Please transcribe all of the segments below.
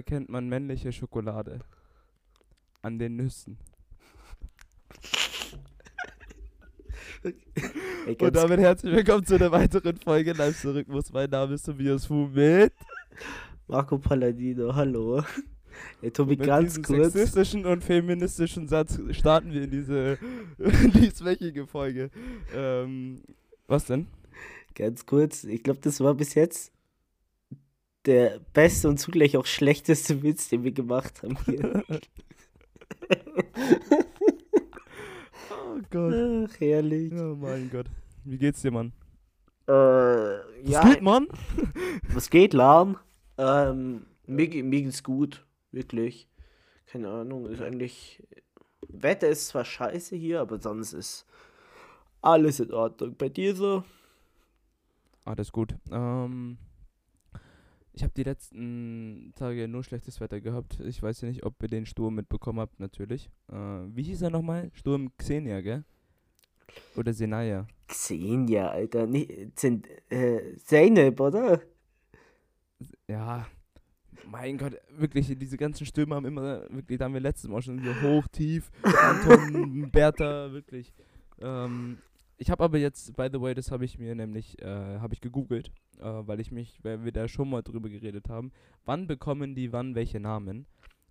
erkennt man männliche Schokolade? An den Nüssen. Ey, Und damit herzlich willkommen zu einer weiteren Folge Live Zurückmus. Mein Name ist Tobias Fu mit, Marco Palladino, hallo. Ey, Tobi, mit ganz kurz. sexistischen und feministischen Satz starten wir in diese dieswöchige Folge. Ähm, was denn? Ganz kurz. Ich glaube, das war bis jetzt der beste und zugleich auch schlechteste Witz, den wir gemacht haben hier. Oh Gott. Ach, herrlich. Oh mein Gott. Wie geht's dir, Mann? Äh, Was ja, geht, Mann? was geht, Lan? Ähm, mir, mir geht's gut, wirklich. Keine Ahnung, ist eigentlich. Wetter ist zwar scheiße hier, aber sonst ist alles in Ordnung. Bei dir so? Alles gut. Ähm, ich habe die letzten Tage nur schlechtes Wetter gehabt. Ich weiß ja nicht, ob ihr den Sturm mitbekommen habt, natürlich. Äh, wie hieß er nochmal? Sturm Xenia, gell? Oder Senaya. Xenia, Alter. Nee, Zen, äh, Zeynep, oder? Ja, mein Gott, wirklich, diese ganzen Stürme haben immer, wirklich, da haben wir letztes Mal schon so hoch, tief, Anton, Bertha, wirklich. Ähm, ich habe aber jetzt, by the way, das habe ich mir nämlich, äh, habe ich gegoogelt, äh, weil ich mich, weil wir da schon mal drüber geredet haben, wann bekommen die wann welche Namen?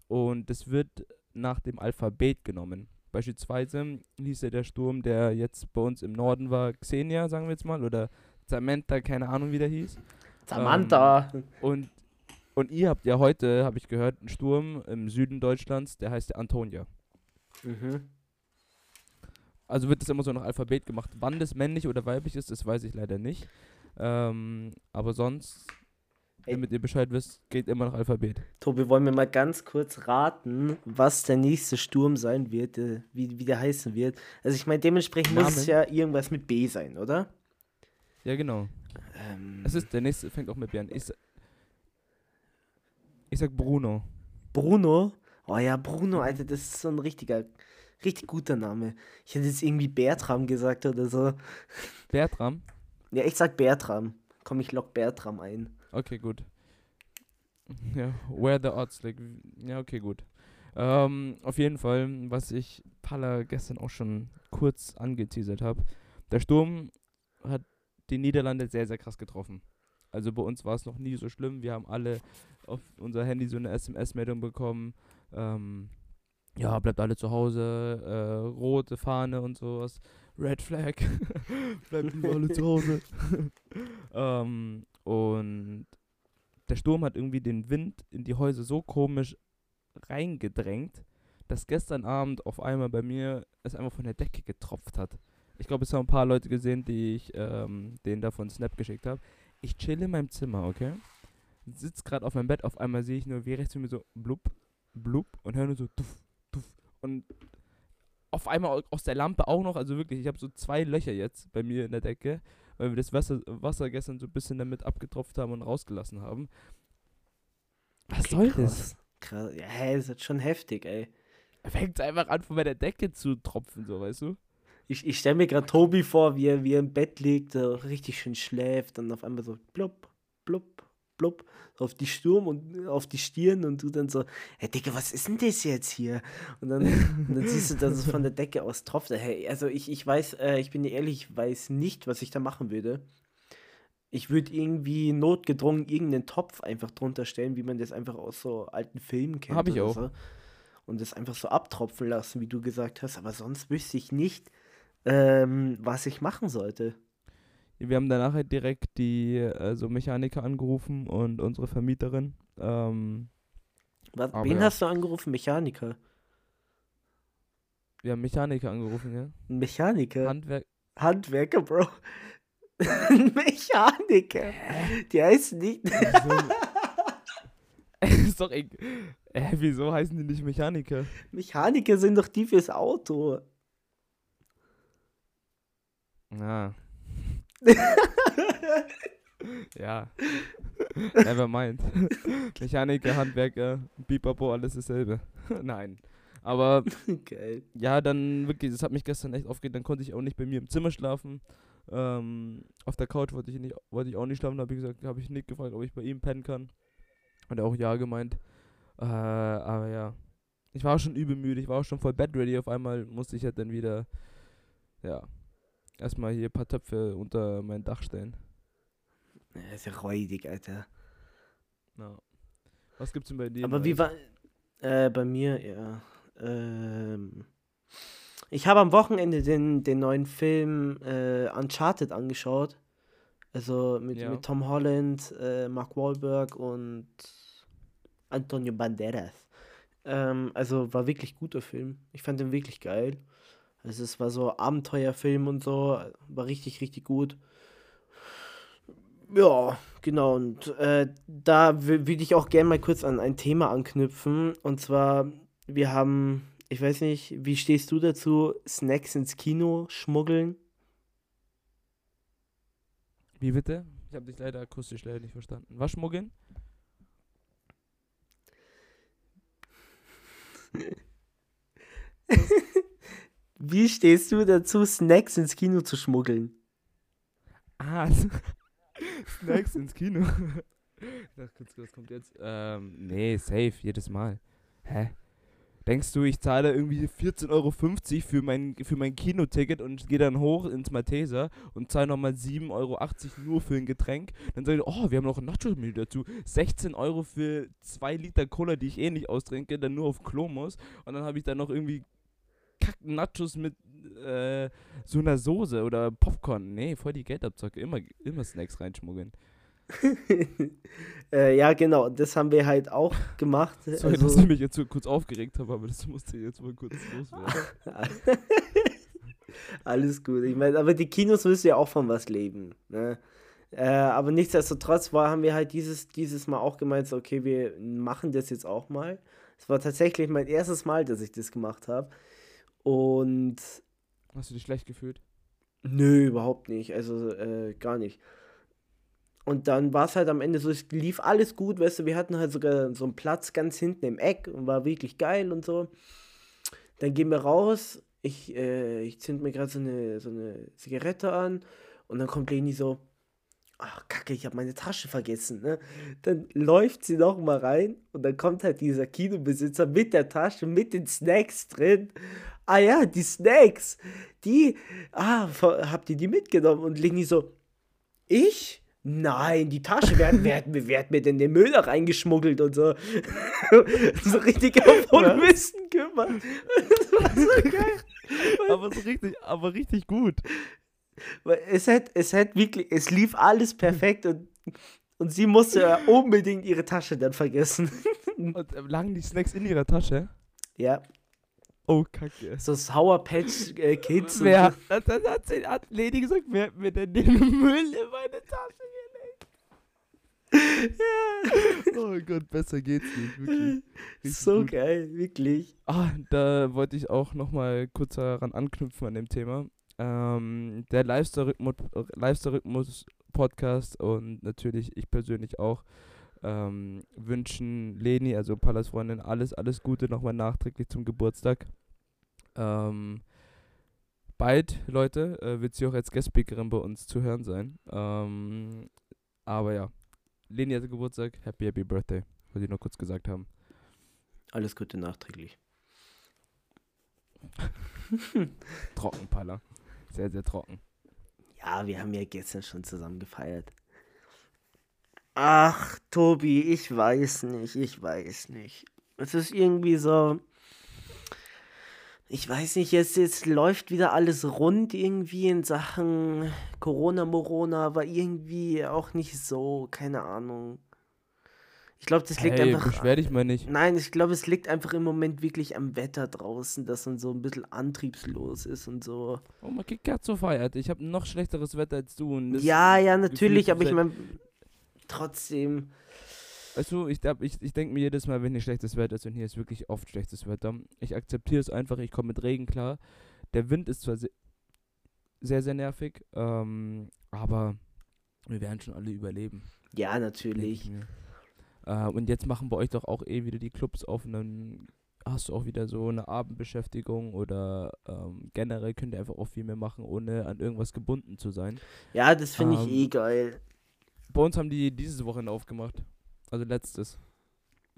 Und das wird nach dem Alphabet genommen. Beispielsweise hieß ja der Sturm, der jetzt bei uns im Norden war, Xenia, sagen wir jetzt mal, oder Samantha, keine Ahnung, wie der hieß. Samantha. Und, und ihr habt ja heute, habe ich gehört, einen Sturm im Süden Deutschlands, der heißt Antonia. mhm. Also wird das immer so nach Alphabet gemacht. Wann das männlich oder weiblich ist, das weiß ich leider nicht. Ähm, aber sonst, Ey. damit ihr Bescheid wisst, geht immer nach Alphabet. Tobi, wollen wir mal ganz kurz raten, was der nächste Sturm sein wird, äh, wie, wie der heißen wird? Also ich meine, dementsprechend muss es Namen? ja irgendwas mit B sein, oder? Ja, genau. Ähm, Es ist der nächste, fängt auch mit B an. Ich, ich sag Bruno. Bruno? Oh ja, Bruno, Alter, das ist so ein richtiger, richtig guter Name. Ich hätte jetzt irgendwie Bertram gesagt oder so. Bertram. Ja, ich sag Bertram. Komm, ich lock Bertram ein. Okay, gut. Ja, where the odds, like, ja, okay, gut. Ähm, auf jeden Fall, was ich Palla gestern auch schon kurz angeteasert habe, der Sturm hat die Niederlande sehr, sehr krass getroffen. Also bei uns war es noch nie so schlimm. Wir haben alle auf unser Handy so eine SMS-Meldung bekommen. Ähm, ja, bleibt alle zu Hause, äh, rote Fahne und sowas. Red Flag. bleibt alle zu Hause. ähm, und der Sturm hat irgendwie den Wind in die Häuser so komisch reingedrängt, dass gestern Abend auf einmal bei mir es einfach von der Decke getropft hat. Ich glaube, es haben ein paar Leute gesehen, die ich ähm, denen davon Snap geschickt habe. Ich chill in meinem Zimmer, okay? Sitz gerade auf meinem Bett, auf einmal sehe ich nur, wie rechts von mir so blub, blub und höre nur so tuff. Und auf einmal au- aus der Lampe auch noch, also wirklich, ich habe so zwei Löcher jetzt bei mir in der Decke, weil wir das Wasser, Wasser gestern so ein bisschen damit abgetropft haben und rausgelassen haben. Was Okay, soll das? krass. Krass. Ja, hä, das ist schon heftig, ey. Fängt einfach an, von meiner Decke zu tropfen, so, weißt du? Ich, ich stelle mir gerade Tobi vor, wie er, wie er im Bett liegt, so richtig schön schläft und auf einmal so blub, blub, blub, auf die Sturm und auf die Stirn und du dann so, hey Digga, was ist denn das jetzt hier? Und dann, und dann siehst du, dass es von der Decke aus tropft. Hey, also ich, ich weiß, äh, ich bin dir ehrlich, ich weiß nicht, was ich da machen würde. Ich würde irgendwie notgedrungen irgendeinen Topf einfach drunter stellen, wie man das einfach aus so alten Filmen kennt. Hab ich auch. So. Und das einfach so abtropfen lassen, wie du gesagt hast. Aber sonst wüsste ich nicht, ähm, was ich machen sollte. Wir haben danach halt direkt die also Mechaniker angerufen und unsere Vermieterin. Ähm, Was, wen ja. hast du angerufen? Mechaniker. wir haben Mechaniker angerufen, ja. Mechaniker. Handwerk. Handwerker, Bro. Mechaniker. Die heißen nicht. Wieso? ist doch egal. Äh, wieso heißen die nicht Mechaniker? Mechaniker sind doch die fürs Auto. Ja. ja. Never mind. Mechaniker, Handwerker, Bipapo, alles dasselbe. Nein. Aber Geil. ja, dann wirklich, das hat mich gestern echt aufgeregt. Dann konnte ich auch nicht bei mir im Zimmer schlafen. Ähm, auf der Couch wollte ich, nicht, wollte ich auch nicht schlafen. Habe ich gesagt, habe ich Nick gefragt, ob ich bei ihm pennen kann. Hat er auch ja gemeint. Äh, aber ja. Ich war auch schon übel müde, ich war auch schon voll bed ready. Auf einmal musste ich halt dann wieder, ja, erstmal hier ein paar Töpfe unter mein Dach stellen. Ja, ist ja räudig, Alter. Ja. Was gibt's denn bei dir? Aber wie war. Äh, bei mir, ja. Ähm. Ich habe am Wochenende den, den neuen Film äh, Uncharted angeschaut. Also mit, Ja. mit Tom Holland, äh, Mark Wahlberg und Antonio Banderas. Ähm, also war wirklich guter Film. Ich fand den wirklich geil. Also es war so Abenteuerfilm und so. War richtig, richtig gut. Ja, genau. Und äh, da würde ich auch gerne mal kurz an ein Thema anknüpfen. Und zwar, wir haben, ich weiß nicht, wie stehst du dazu, Snacks ins Kino schmuggeln? Wie bitte? Ich habe dich leider akustisch leider nicht verstanden. Was schmuggeln? Wie stehst du dazu, Snacks ins Kino zu schmuggeln? Ah, Snacks ins Kino. Ich dachte kurz, was kommt jetzt? Ähm, nee, safe, jedes Mal. Hä? Denkst du, ich zahle irgendwie 14,50 Euro für mein, für mein Kinoticket und gehe dann hoch ins Malteser und zahle nochmal 7,80 Euro nur für ein Getränk? Dann sage ich, oh, wir haben noch ein Nacho-Menü dazu. 16 Euro für 2 Liter Cola, die ich eh nicht austrinke, dann nur auf Klo muss. Und dann habe ich dann noch irgendwie Kack-Nachos mit äh, so einer Soße oder Popcorn. Nee, voll die Geldabzocke. Immer, immer Snacks reinschmuggeln. äh, ja, genau, das haben wir halt auch gemacht. Sorry, also, dass ich mich jetzt so kurz aufgeregt habe, aber das musste jetzt mal kurz loswerden. Alles gut. Ich meine, aber die Kinos müssen ja auch von was leben. Ne? Äh, aber nichtsdestotrotz war, haben wir halt dieses, dieses Mal auch gemeint, so, okay, wir machen das jetzt auch mal. Es war tatsächlich mein erstes Mal, dass ich das gemacht habe. Und Hast du dich schlecht gefühlt? Nö, überhaupt nicht. Also äh, gar nicht. Und dann war es halt am Ende so, es lief alles gut, weißt du, wir hatten halt sogar so einen Platz ganz hinten im Eck und war wirklich geil und so. Dann gehen wir raus, ich, äh, ich zünd mir gerade so eine, so eine Zigarette an und dann kommt Leni so, ach kacke, ich habe meine Tasche vergessen, ne? Dann läuft sie noch mal rein und dann kommt halt dieser Kinobesitzer mit der Tasche, mit den Snacks drin. Ah ja, die Snacks, die, ah, habt ihr die mitgenommen? Und Leni so, ich? Nein, die Tasche, wer, hat- wer, mir- wer hat mir denn den Müll da reingeschmuggelt und so. so richtig auf Unwissen gemacht. Das war so geil. aber so richtig, aber richtig gut. Es hat, es hat wirklich, es lief alles perfekt und, und sie musste ja unbedingt ihre Tasche dann vergessen. Und äh, lagen die Snacks in ihrer Tasche? ja, Oh, kacke. so Sour Patch äh, Kids. Wer, dann, dann hat, sie, hat Lady gesagt, wer hat mir denn den Müll in meine Tasche gelegt? ja. Oh Gott, besser geht's nicht, wirklich. Richtig So gut. geil, wirklich. Ah, da wollte ich auch nochmal kurz daran anknüpfen an dem Thema. Ähm, der Lifestyle-Rhythmus Lifestyle Podcast und natürlich ich persönlich auch ähm, wünschen Leni, also Pallas Freundin, alles, alles Gute nochmal nachträglich zum Geburtstag. Ähm, bald, Leute, äh, wird sie auch als Guest-Speakerin bei uns zu hören sein. Ähm, aber ja, Leni hatte Geburtstag, happy, happy Birthday, wollte ich nur kurz gesagt haben. Alles Gute nachträglich. Trocken, Palla. Sehr, sehr trocken. Ja, wir haben ja gestern schon zusammen gefeiert. Ach, Tobi, ich weiß nicht, ich weiß nicht. Es ist irgendwie so. Ich weiß nicht, jetzt, jetzt läuft wieder alles rund irgendwie in Sachen Corona, Morona, aber irgendwie auch nicht so, keine Ahnung. Ich glaube, das liegt hey, einfach. beschwer dich mal nicht. Nein, ich glaube, es liegt einfach im Moment wirklich am Wetter draußen, dass man so ein bisschen antriebslos ist und so. Oh, mein Kicker hat so feiert. Ich habe noch schlechteres Wetter als du. Ja, ja, natürlich, aber ich meine, trotzdem. Weißt du, ich, ich, ich denke mir jedes Mal, wenn hier schlechtes Wetter ist, und hier ist wirklich oft schlechtes Wetter, ich akzeptiere es einfach, ich komme mit Regen klar. Der Wind ist zwar se sehr, sehr nervig, ähm, aber wir werden schon alle überleben. Ja, natürlich. Ich. Äh, und jetzt machen bei euch doch auch eh wieder die Clubs auf und dann hast du auch wieder so eine Abendbeschäftigung oder ähm, generell könnt ihr einfach auch viel mehr machen, ohne an irgendwas gebunden zu sein. Ja, das finde ich Ähm, eh geil. Bei uns haben die dieses Wochenende aufgemacht. Also letztes.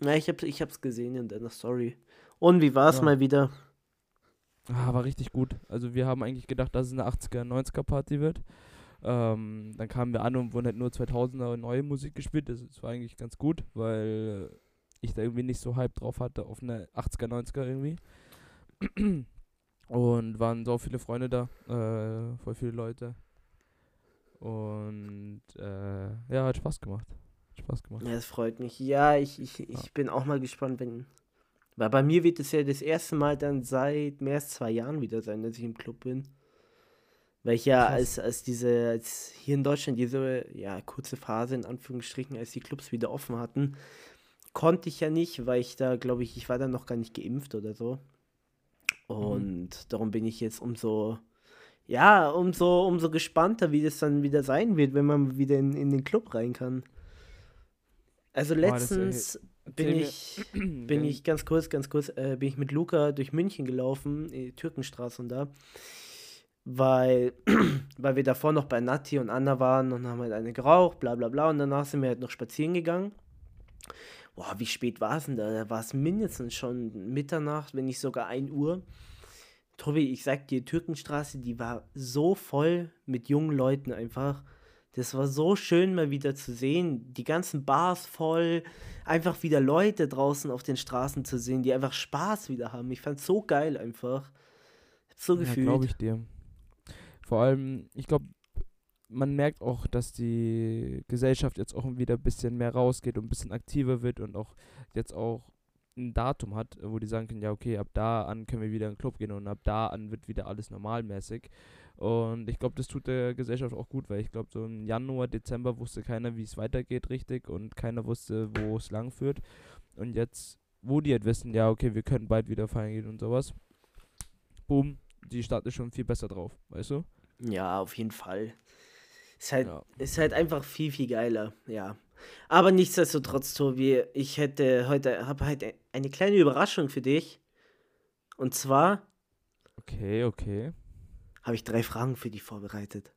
Ja, ich, hab, ich hab's gesehen in deiner Story. Und wie war's Ja. mal wieder? Ah, war richtig gut. Also wir haben eigentlich gedacht, dass es eine 80er, 90er Party wird. Ähm, dann kamen wir an und wurden halt nur 2000er neue Musik gespielt. Das, das war eigentlich ganz gut, weil ich da irgendwie nicht so Hype drauf hatte auf eine 80er, 90er irgendwie. Und waren so viele Freunde da, äh, voll viele Leute. Und äh, ja, hat Spaß gemacht. Hat Spaß gemacht. Ja, das freut mich. Ja, ich, ich, ich Ja. bin auch mal gespannt, wenn. Weil bei mir wird es ja das erste Mal dann seit mehr als zwei Jahren wieder sein, dass ich im Club bin. Weil ich ja Krass. als, als diese, als hier in Deutschland diese, ja, kurze Phase in Anführungsstrichen, als die Clubs wieder offen hatten, konnte ich ja nicht, weil ich da, glaube ich, ich war dann noch gar nicht geimpft oder so. Und darum bin ich jetzt umso, ja, umso, umso gespannter, wie das dann wieder sein wird, wenn man wieder in, in den Club rein kann. Also äh, letztens bin erzähl mir- ich, bin ich ganz kurz, ganz kurz, äh, bin ich mit Luca durch München gelaufen, Türkenstraße und da, weil, weil wir davor noch bei Nati und Anna waren und haben halt eine geraucht, bla bla bla und danach sind wir halt noch spazieren gegangen. Boah, wie spät war es denn da? Da war es mindestens schon Mitternacht, wenn nicht sogar 1 Uhr. Tobi, ich sag dir, Türkenstraße, die war so voll mit jungen Leuten einfach. Das war so schön mal wieder zu sehen. Die ganzen Bars voll. Einfach wieder Leute draußen auf den Straßen zu sehen, die einfach Spaß wieder haben. Ich fand's so geil einfach. Hab's so Ja, gefühlt. glaube ich dir. Vor allem, ich glaube, man merkt auch, dass die Gesellschaft jetzt auch wieder ein bisschen mehr rausgeht und ein bisschen aktiver wird und auch jetzt auch ein Datum hat, wo die sagen können, ja okay, ab da an können wir wieder in den Club gehen und ab da an wird wieder alles normalmäßig. Und ich glaube, das tut der Gesellschaft auch gut, weil ich glaube, so im Januar, Dezember wusste keiner, wie es weitergeht richtig und keiner wusste, wo es lang führt. Und jetzt, wo die halt wissen, ja okay, wir können bald wieder feiern gehen und sowas, boom, die Stadt ist schon viel besser drauf, weißt du? Ja, auf jeden Fall. Ist halt, Ja. ist halt einfach viel, viel geiler, ja. Aber nichtsdestotrotz, Tobi, ich hätte heute, habe heute eine kleine Überraschung für dich. Und zwar Okay, okay. habe ich drei Fragen für dich vorbereitet.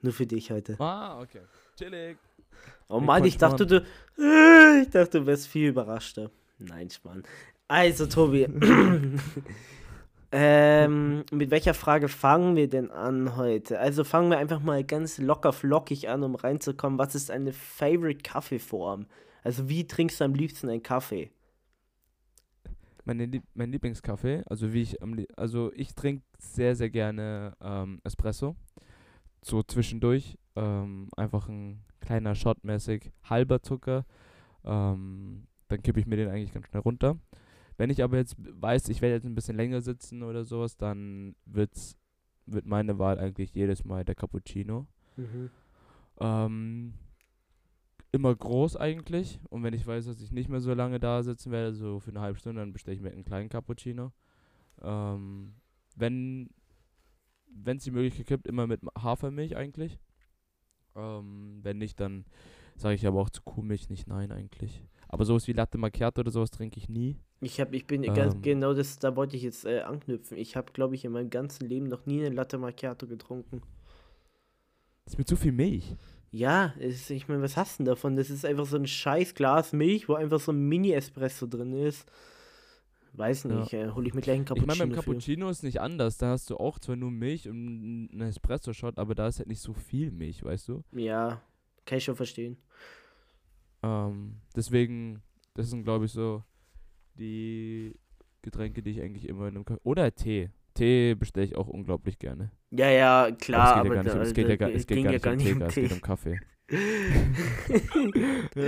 Nur für dich heute. Ah, okay. Chillig. Oh Mann, ich dachte, du, ich dachte, du wärst viel überraschter. Nein, Spann. Also, Tobi, ähm, mit welcher Frage fangen wir denn an heute? Also fangen wir einfach mal ganz locker flockig an, um reinzukommen. Was ist eine Favorite Kaffeeform? Also wie trinkst du am liebsten einen Kaffee? Meine Lieb mein Lieblingskaffee, also wie ich also ich trinke sehr, sehr gerne ähm, Espresso. So zwischendurch. Ähm, einfach ein kleiner Shot mäßig, halber Zucker. Ähm, dann kippe ich mir den eigentlich ganz schnell runter. Wenn ich aber jetzt weiß, ich werde jetzt ein bisschen länger sitzen oder sowas, dann wird's, wird meine Wahl eigentlich jedes Mal der Cappuccino. Ähm, immer groß eigentlich. Und wenn ich weiß, dass ich nicht mehr so lange da sitzen werde, so für eine halbe Stunde, dann bestelle ich mir einen kleinen Cappuccino. Ähm, wenn es die Möglichkeit gibt, immer mit Hafermilch eigentlich. Ähm, wenn nicht, dann sage ich aber auch zu Kuhmilch nicht nein eigentlich. Aber sowas wie Latte Macchiato oder sowas trinke ich nie. Ich habe, ich bin ganz Ähm. genau das, da wollte ich jetzt äh, anknüpfen. Ich habe, glaube ich, in meinem ganzen Leben noch nie eine Latte Macchiato getrunken. Das ist mit zu viel Milch. Ja, es, ich meine, was hast du denn davon? Das ist einfach so ein scheiß Glas Milch, wo einfach so ein Mini-Espresso drin ist. Weiß Ja. nicht, äh, hole ich mir gleich einen Ich Cappuccino. meine, beim für. Cappuccino ist nicht anders. Da hast du auch zwar nur Milch und einen Espresso-Shot, aber da ist halt nicht so viel Milch, weißt du? Ja, kann ich schon verstehen. Ähm, deswegen, das sind, glaube ich, so die Getränke, die ich eigentlich immer in einem Kaffee. Oder Tee. Tee bestelle ich auch unglaublich gerne. Ja, ja, klar, aber es geht ja gar nicht, um- um Tee, es geht um Kaffee.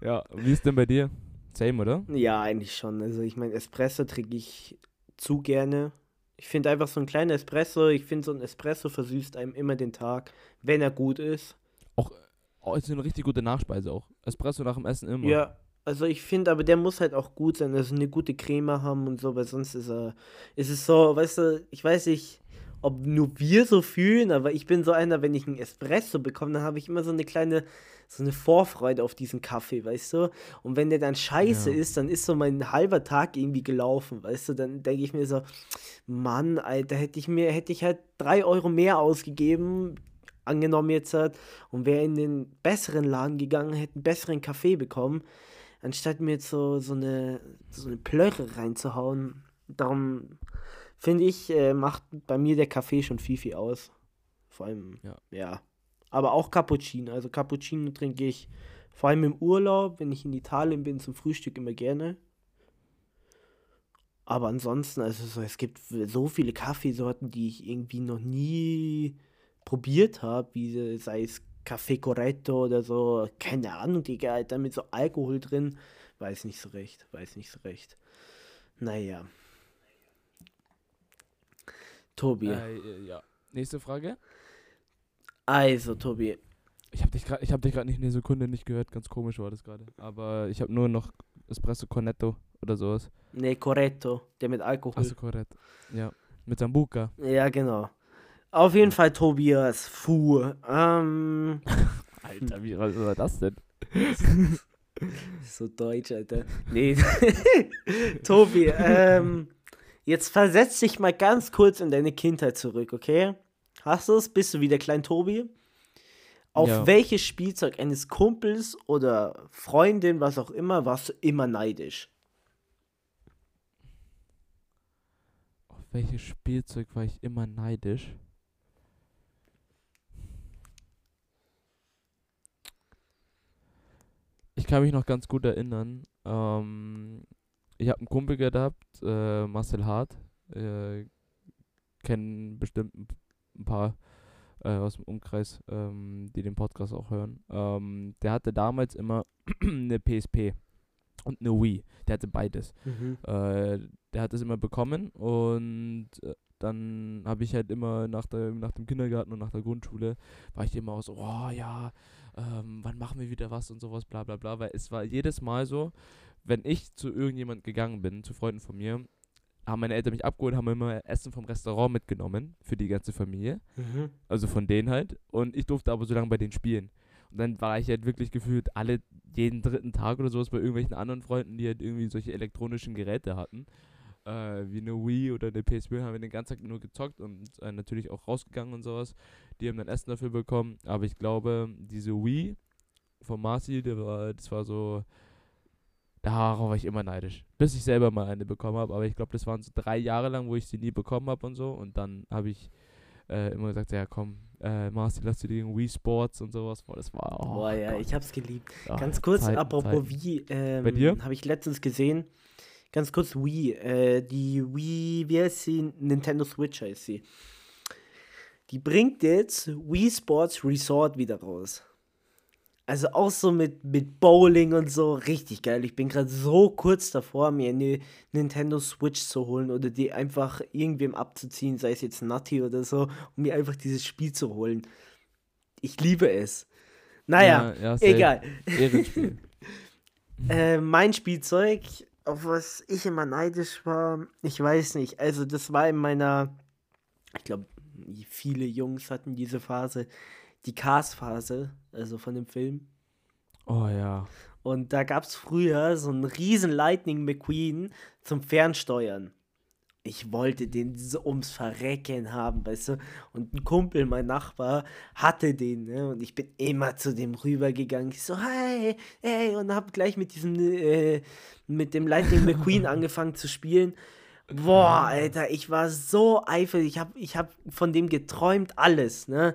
ja, wie ist denn bei dir? Same, oder? Ja, eigentlich schon. Also ich meine, Espresso trinke ich zu gerne. Ich finde einfach so ein kleiner Espresso, ich finde so ein Espresso versüßt einem immer den Tag, wenn er gut ist. Oh, ist eine richtig gute Nachspeise auch. Espresso nach dem Essen immer. Ja, also ich finde, aber der muss halt auch gut sein, also eine gute Creme haben und so, weil sonst ist er, ist es so, weißt du, ich weiß nicht, ob nur wir so fühlen, aber ich bin so einer, wenn ich einen Espresso bekomme, dann habe ich immer so eine kleine, so eine Vorfreude auf diesen Kaffee, weißt du? Und wenn der dann scheiße Ja. ist, dann ist so mein halber Tag irgendwie gelaufen, weißt du? Dann denke ich mir so, Mann, Alter, hätte ich mir, hätte ich halt drei Euro mehr ausgegeben, angenommen jetzt halt, und wäre in den besseren Laden gegangen, hätte einen besseren Kaffee bekommen. Anstatt mir jetzt so, so eine so eine Plöre reinzuhauen. Darum finde ich, äh, macht bei mir der Kaffee schon viel, viel aus. Vor allem, Ja. ja. Aber auch Cappuccino. Also Cappuccino trinke ich vor allem im Urlaub, wenn ich in Italien bin, zum Frühstück immer gerne. Aber ansonsten, also so, es gibt so viele Kaffeesorten, die ich irgendwie noch nie probiert habe, wie sei es Café Corretto oder so, keine Ahnung, Digga, Alter, mit so Alkohol drin. Weiß nicht so recht, weiß nicht so recht. Naja. Tobi. Äh, ja. Nächste Frage. Also, Tobi. Ich habe dich gerade, ich habe dich gerade nicht eine Sekunde nicht gehört. Ganz komisch war das gerade. Aber ich habe nur noch Espresso Cornetto oder sowas. Ne, Corretto, der mit Alkohol. Achso, korrekt. Ja. Mit Sambuca. Ja, genau. Auf jeden Fall Tobias Fu. Ähm, Alter, wie was war das denn? so deutsch, Alter. Nee. Tobi, ähm, jetzt versetz dich mal ganz kurz in deine Kindheit zurück, okay? Hast du es? Bist du wieder klein Tobi? Auf Ja. welches Spielzeug eines Kumpels oder Freundin, was auch immer, warst du immer neidisch? Auf welches Spielzeug war ich immer neidisch? Kann mich noch ganz gut erinnern. Ähm, ich habe einen Kumpel gehabt, äh, Marcel Hart. Äh, kennen bestimmt ein, paar äh, aus dem Umkreis, ähm, die den Podcast auch hören. Ähm, der hatte damals immer eine PSP und eine Wii. Der hatte beides. Äh, der hat es immer bekommen und äh, dann habe ich halt immer nach, der, nach dem Kindergarten und nach der Grundschule, war ich immer auch so, oh ja, ähm, wann machen wir wieder was und sowas, bla bla bla, weil es war jedes Mal so, wenn ich zu irgendjemand gegangen bin, zu Freunden von mir, haben meine Eltern mich abgeholt, haben immer Essen vom Restaurant mitgenommen für die ganze Familie, Mhm. also von denen halt, und ich durfte aber so lange bei denen spielen. Und dann war ich halt wirklich gefühlt alle, jeden dritten Tag oder sowas bei irgendwelchen anderen Freunden, die halt irgendwie solche elektronischen Geräte hatten. Äh, wie eine Wii oder eine PSP haben wir den ganzen Tag nur gezockt und äh, natürlich auch rausgegangen und sowas. Die haben dann Essen dafür bekommen. Aber ich glaube, diese Wii von Marci, war, das war so, darauf war ich immer neidisch. Bis ich selber mal eine bekommen habe. Aber ich glaube, das waren so drei Jahre lang, wo ich sie nie bekommen habe und so. Und dann habe ich äh, immer gesagt, ja komm, äh, Marci, lass dir den Wii Sports und sowas vor. Das war, oh Boah, ja, Gott. ich hab's geliebt. Ah, Ganz kurz, Zeiten, apropos Zeiten. Wii, ähm, Bei dir? habe ich letztens gesehen. Ganz kurz Wii, äh, die Wii, wie heißt sie? Nintendo Switch heißt sie. Die bringt jetzt Wii Sports Resort wieder raus. Also auch so mit, mit Bowling und so, richtig geil. Ich bin gerade so kurz davor, mir eine Nintendo Switch zu holen oder die einfach irgendwem abzuziehen, sei es jetzt Nutty oder so, um mir einfach dieses Spiel zu holen. Ich liebe es. Naja, Ja, ja, egal. Ehrenspiel. Äh, mein Spielzeug, auf was ich immer neidisch war, ich weiß nicht. Also, das war in meiner, ich glaube, viele Jungs hatten diese Phase, die Cars-Phase, also von dem Film. Oh ja. Und da gab es früher so einen riesen Lightning McQueen zum Fernsteuern. Ich wollte den so ums Verrecken haben, weißt du? Und ein Kumpel, mein Nachbar, hatte den, ne? Und ich bin immer zu dem rübergegangen. Ich so, hey, hey, und hab gleich mit diesem, äh, mit dem Lightning McQueen angefangen zu spielen. Boah, Alter, ich war so eifrig. Ich hab, ich hab von dem geträumt, alles, ne?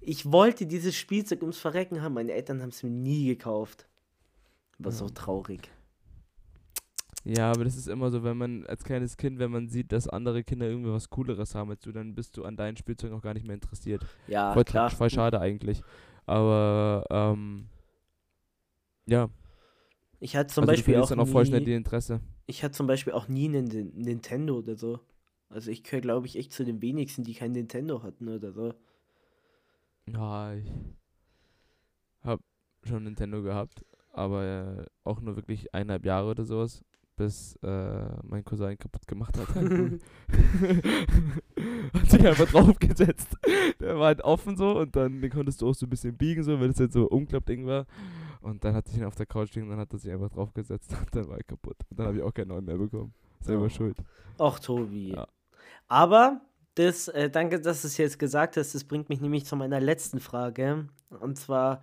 Ich wollte dieses Spielzeug ums Verrecken haben. Meine Eltern haben es mir nie gekauft. War so traurig. Ja, aber das ist immer so, wenn man als kleines Kind, wenn man sieht, dass andere Kinder irgendwie was Cooleres haben als du, dann bist du an deinen Spielzeug auch gar nicht mehr interessiert. Ja, voll, klar. voll schade eigentlich. Aber, ähm, ja. Ich hatte zum also du Beispiel verlierst auch dann auch voll schnell die Interesse. Ich hatte zum Beispiel auch nie einen Nin- Nintendo oder so. Also ich gehöre, glaube ich, echt zu den wenigsten, die kein Nintendo hatten oder so. Ja, ich hab schon Nintendo gehabt, aber äh, auch nur wirklich eineinhalb Jahre oder sowas, bis äh, mein Cousin kaputt gemacht hat. hat sich einfach draufgesetzt. Der war halt offen so und dann den konntest du auch so ein bisschen biegen, so, weil das halt so Umklappding war. Und dann hat sich ihn auf der Couch liegen und dann hat er sich einfach draufgesetzt und dann war er kaputt. Und dann habe ich auch keinen neuen mehr bekommen. Selber Oh. schuld. Ach, Tobi. Ja. Aber das, äh, danke, dass du es jetzt gesagt hast. Das bringt mich nämlich zu meiner letzten Frage. Und zwar,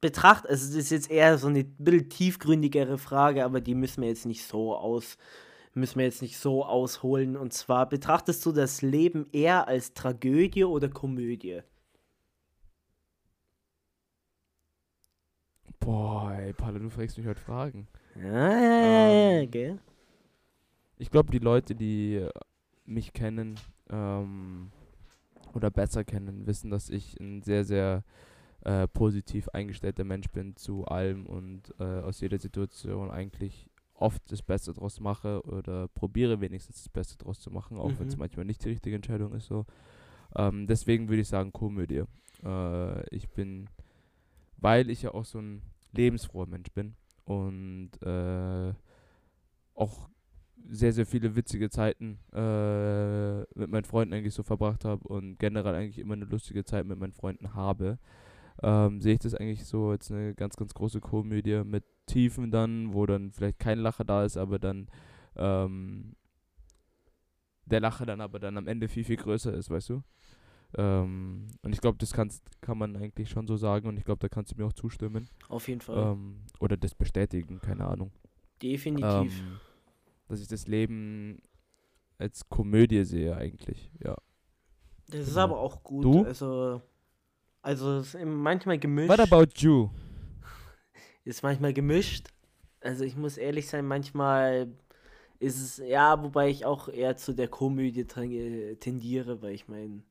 betracht, also das ist jetzt eher so eine bisschen tiefgründigere Frage, aber die müssen wir jetzt nicht so aus, müssen wir jetzt nicht so ausholen. Und zwar, betrachtest du das Leben eher als Tragödie oder Komödie? Boah, ey, Palle, du fragst mich heute Fragen. Ja, ja, ja, ja, Ähm, gell? Ich glaube, die Leute, die äh, mich kennen ähm, oder besser kennen, wissen, dass ich ein sehr, sehr äh, positiv eingestellter Mensch bin zu allem und äh, aus jeder Situation eigentlich oft das Beste draus mache oder probiere wenigstens das Beste draus zu machen, auch wenn es Mhm. manchmal nicht die richtige Entscheidung ist. So. Ähm, deswegen würde ich sagen Komödie. Äh, ich bin, weil ich ja auch so ein lebensfroher Mensch bin und äh, auch sehr, sehr viele witzige Zeiten äh, mit meinen Freunden eigentlich so verbracht habe und generell eigentlich immer eine lustige Zeit mit meinen Freunden habe, ähm, sehe ich das eigentlich so als eine ganz, ganz große Komödie mit Tiefen dann, wo dann vielleicht kein Lacher da ist, aber dann ähm, der Lacher dann aber dann am Ende viel, viel größer ist, weißt du? Ähm, und ich glaube, das kannst, kann man eigentlich schon so sagen und ich glaube, da kannst du mir auch zustimmen. Auf jeden Fall. Ähm, oder das bestätigen, keine Ahnung. Definitiv. Ähm, dass ich das Leben als Komödie sehe eigentlich, ja. das ist genau. aber auch gut. Du? Also, also es ist manchmal gemischt. What about you? ist manchmal gemischt. Also ich muss ehrlich sein, manchmal ist es, ja, wobei ich auch eher zu der Komödie tendiere, weil ich meine,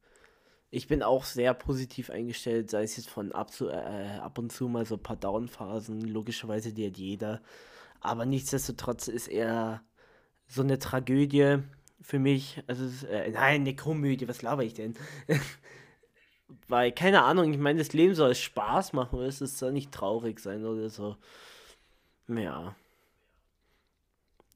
ich bin auch sehr positiv eingestellt, sei es jetzt von ab, zu, äh, ab und zu mal so ein paar Downphasen, logischerweise die hat jeder. Aber nichtsdestotrotz ist eher so eine Tragödie für mich, also ist, äh, nein, eine Komödie, was laber ich denn? Weil, keine Ahnung, ich meine, das Leben soll Spaß machen, es soll nicht traurig sein oder so. Ja.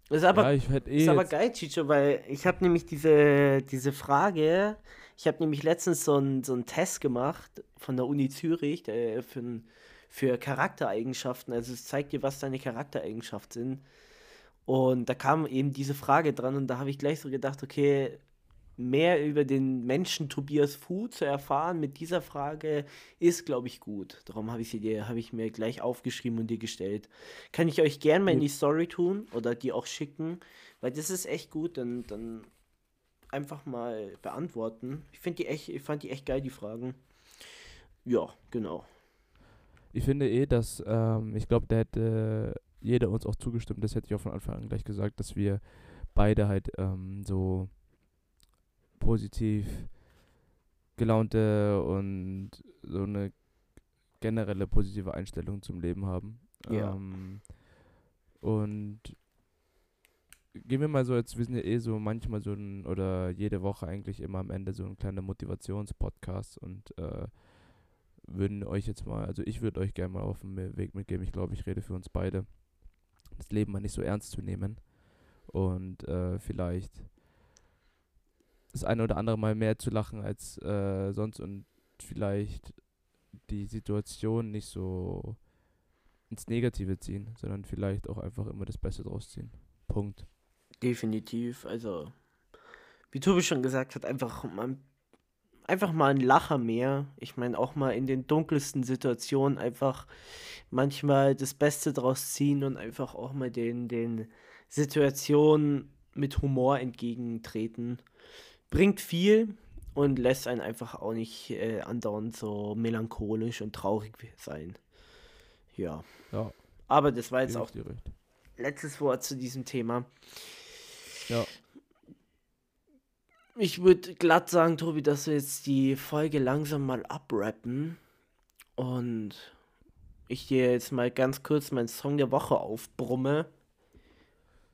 Ist aber, ja, eh ist aber geil, Chicho, weil ich habe nämlich diese, diese Frage, ich habe nämlich letztens so einen so einen Test gemacht von der Uni Zürich der, für, ein- für Charaktereigenschaften. Also es zeigt dir, was deine Charaktereigenschaften sind. Und da kam eben diese Frage dran und da habe ich gleich so gedacht, okay, mehr über den Menschen Tobias Fu zu erfahren mit dieser Frage ist, glaube ich, gut. Darum habe ich sie dir, habe ich mir gleich aufgeschrieben und dir gestellt. Kann ich euch gerne mal in die Story tun oder die auch schicken, weil das ist echt gut, dann, dann einfach mal beantworten. Ich finde die echt, ich fand die echt geil, die Fragen. Ja, genau. ich finde eh, dass, ähm, ich glaube, da hätte jeder uns auch zugestimmt, das hätte ich auch von Anfang an gleich gesagt, dass wir beide halt ähm, so positiv gelaunte und so eine generelle positive Einstellung zum Leben haben. Ja. Ähm, und gehen wir mal so, jetzt wir sind ja eh so manchmal so ein, oder jede Woche eigentlich immer am Ende so ein kleiner Motivationspodcast und äh, würden euch jetzt mal, also ich würde euch gerne mal auf den Weg mitgeben, ich glaube, ich rede für uns beide, das Leben mal nicht so ernst zu nehmen und äh, vielleicht das eine oder andere Mal mehr zu lachen als äh, sonst und vielleicht die Situation nicht so ins Negative ziehen, sondern vielleicht auch einfach immer das Beste draus ziehen. Punkt. Definitiv. Also, wie Tobi schon gesagt hat, einfach mal, einfach mal ein Lacher mehr. Ich meine, auch mal in den dunkelsten Situationen einfach manchmal das Beste draus ziehen und einfach auch mal den, den Situationen mit Humor entgegentreten. Bringt viel und lässt einen einfach auch nicht äh, andauernd so melancholisch und traurig sein. Ja. Ja, Aber das war jetzt auch ich dir recht. letztes Wort zu diesem Thema. Ich würde glatt sagen, Tobi, dass wir jetzt die Folge langsam mal abrappen. Und ich dir jetzt mal ganz kurz meinen Song der Woche aufbrumme.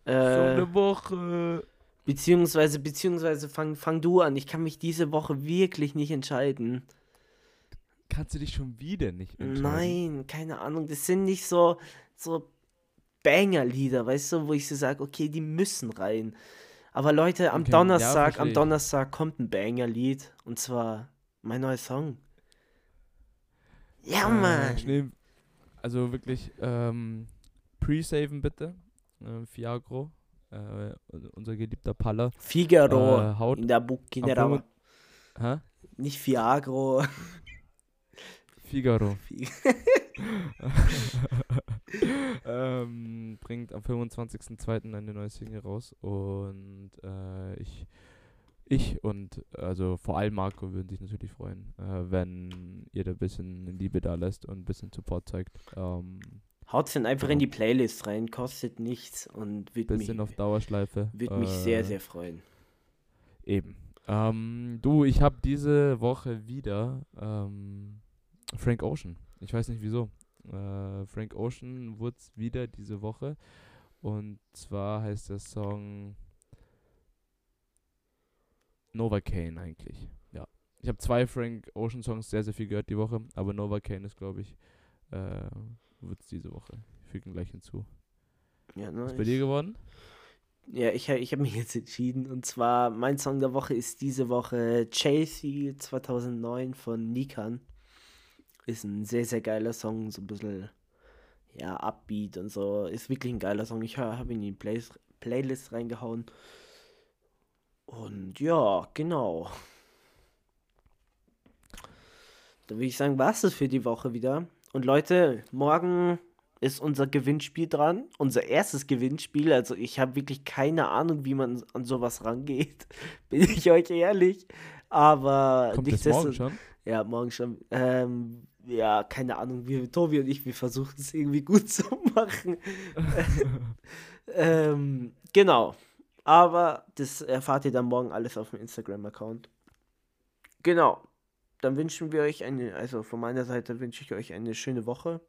Äh, eine Woche. beziehungsweise, beziehungsweise fang, fang du an. Ich kann mich diese Woche wirklich nicht entscheiden. Kannst du dich schon wieder nicht entscheiden? Nein, keine Ahnung. Das sind nicht so, so Banger-Lieder, weißt du, wo ich so sage, okay, die müssen rein. Aber Leute, am Okay, ja, Donnerstag, versteh am. Donnerstag kommt ein Banger-Lied. Und zwar mein neuer Song. Ja, Äh, Mann. ich nehm, also wirklich, ähm, pre-saven bitte. Äh, Fiagro. Äh, unser geliebter Paller. Figaro äh, haut in der Buckinera. am aber Hä? Nicht Fiagro. Figaro. Fi- ähm, bringt am 25.02. eine neue Single raus und äh, ich, ich und also vor allem Marco würden sich natürlich freuen, äh, wenn ihr da ein bisschen Liebe da lässt und ein bisschen Support zeigt. Ähm, Haut's dann einfach in die Playlist rein, kostet nichts und wird bisschen mich, auf Dauerschleife. wird mich äh, sehr, sehr freuen. Eben. Ähm, du, ich habe diese Woche wieder ähm, Frank Ocean. Ich weiß nicht wieso. Äh, Frank Ocean wurde wieder diese Woche. Und zwar heißt der Song Novocaine eigentlich. Ja. Ich habe zwei Frank Ocean Songs sehr, sehr viel gehört die Woche. Aber Novocaine ist, glaube ich, äh, wird es diese Woche. Ich füge ihn gleich hinzu. Ja, Was ist bei nice. dir geworden? Ja, ich, ich habe mich jetzt entschieden. Und zwar, mein Song der Woche ist diese Woche Chasey 2009 von Nikan. Ist ein sehr, sehr geiler Song. So ein bisschen, ja, Upbeat und so. Ist wirklich ein geiler Song. Ich habe ihn in die Play Playlist reingehauen. Und ja, genau. Da würde ich sagen, war es das für die Woche wieder. Und Leute, morgen ist unser Gewinnspiel dran. Unser erstes Gewinnspiel. Also ich habe wirklich keine Ahnung, wie man an sowas rangeht. Bin ich euch ehrlich. Aber Kommt das morgen schon? Ja, morgen schon. Ähm, ja, keine Ahnung. Wir, Tobi und ich, wir versuchen es irgendwie gut zu machen. ähm, genau. Aber das erfahrt ihr dann morgen alles auf dem Instagram-Account. Genau. Dann wünschen wir euch eine, also von meiner Seite wünsche ich euch eine schöne Woche.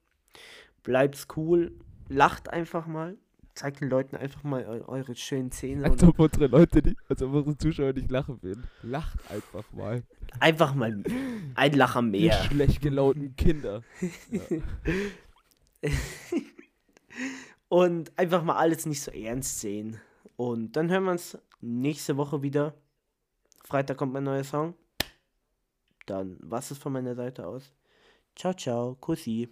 Bleibt's cool. Lacht einfach mal. Zeigt den Leuten einfach mal eu eure schönen Zähne. Als ob unsere Leute, die, als ob unsere Zuschauer nicht lachen würden. Lacht einfach mal. Einfach mal ein Lacher Ihr mehr. schlecht gelaunten Kinder. Und einfach mal alles nicht so ernst sehen. Und dann hören wir uns nächste Woche wieder. Freitag kommt mein neuer Song. Dann was ist von meiner Seite aus. Ciao, ciao. Kussi.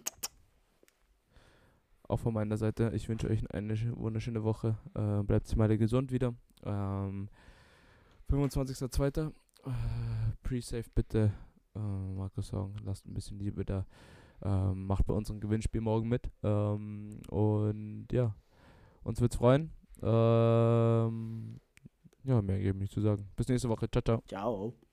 Auch von meiner Seite, ich wünsche euch eine sch- wunderschöne Woche. Äh, bleibt mal gesund wieder. Ähm, 25.02. Äh, Pre-Save bitte. Äh, Markus sagen, lasst ein bisschen Liebe da. Ähm, macht bei unserem Gewinnspiel morgen mit. Ähm, und ja, uns wird's freuen. Ähm, ja, mehr gebe ich nicht zu sagen. Bis nächste Woche. Ciao, ciao. Ciao.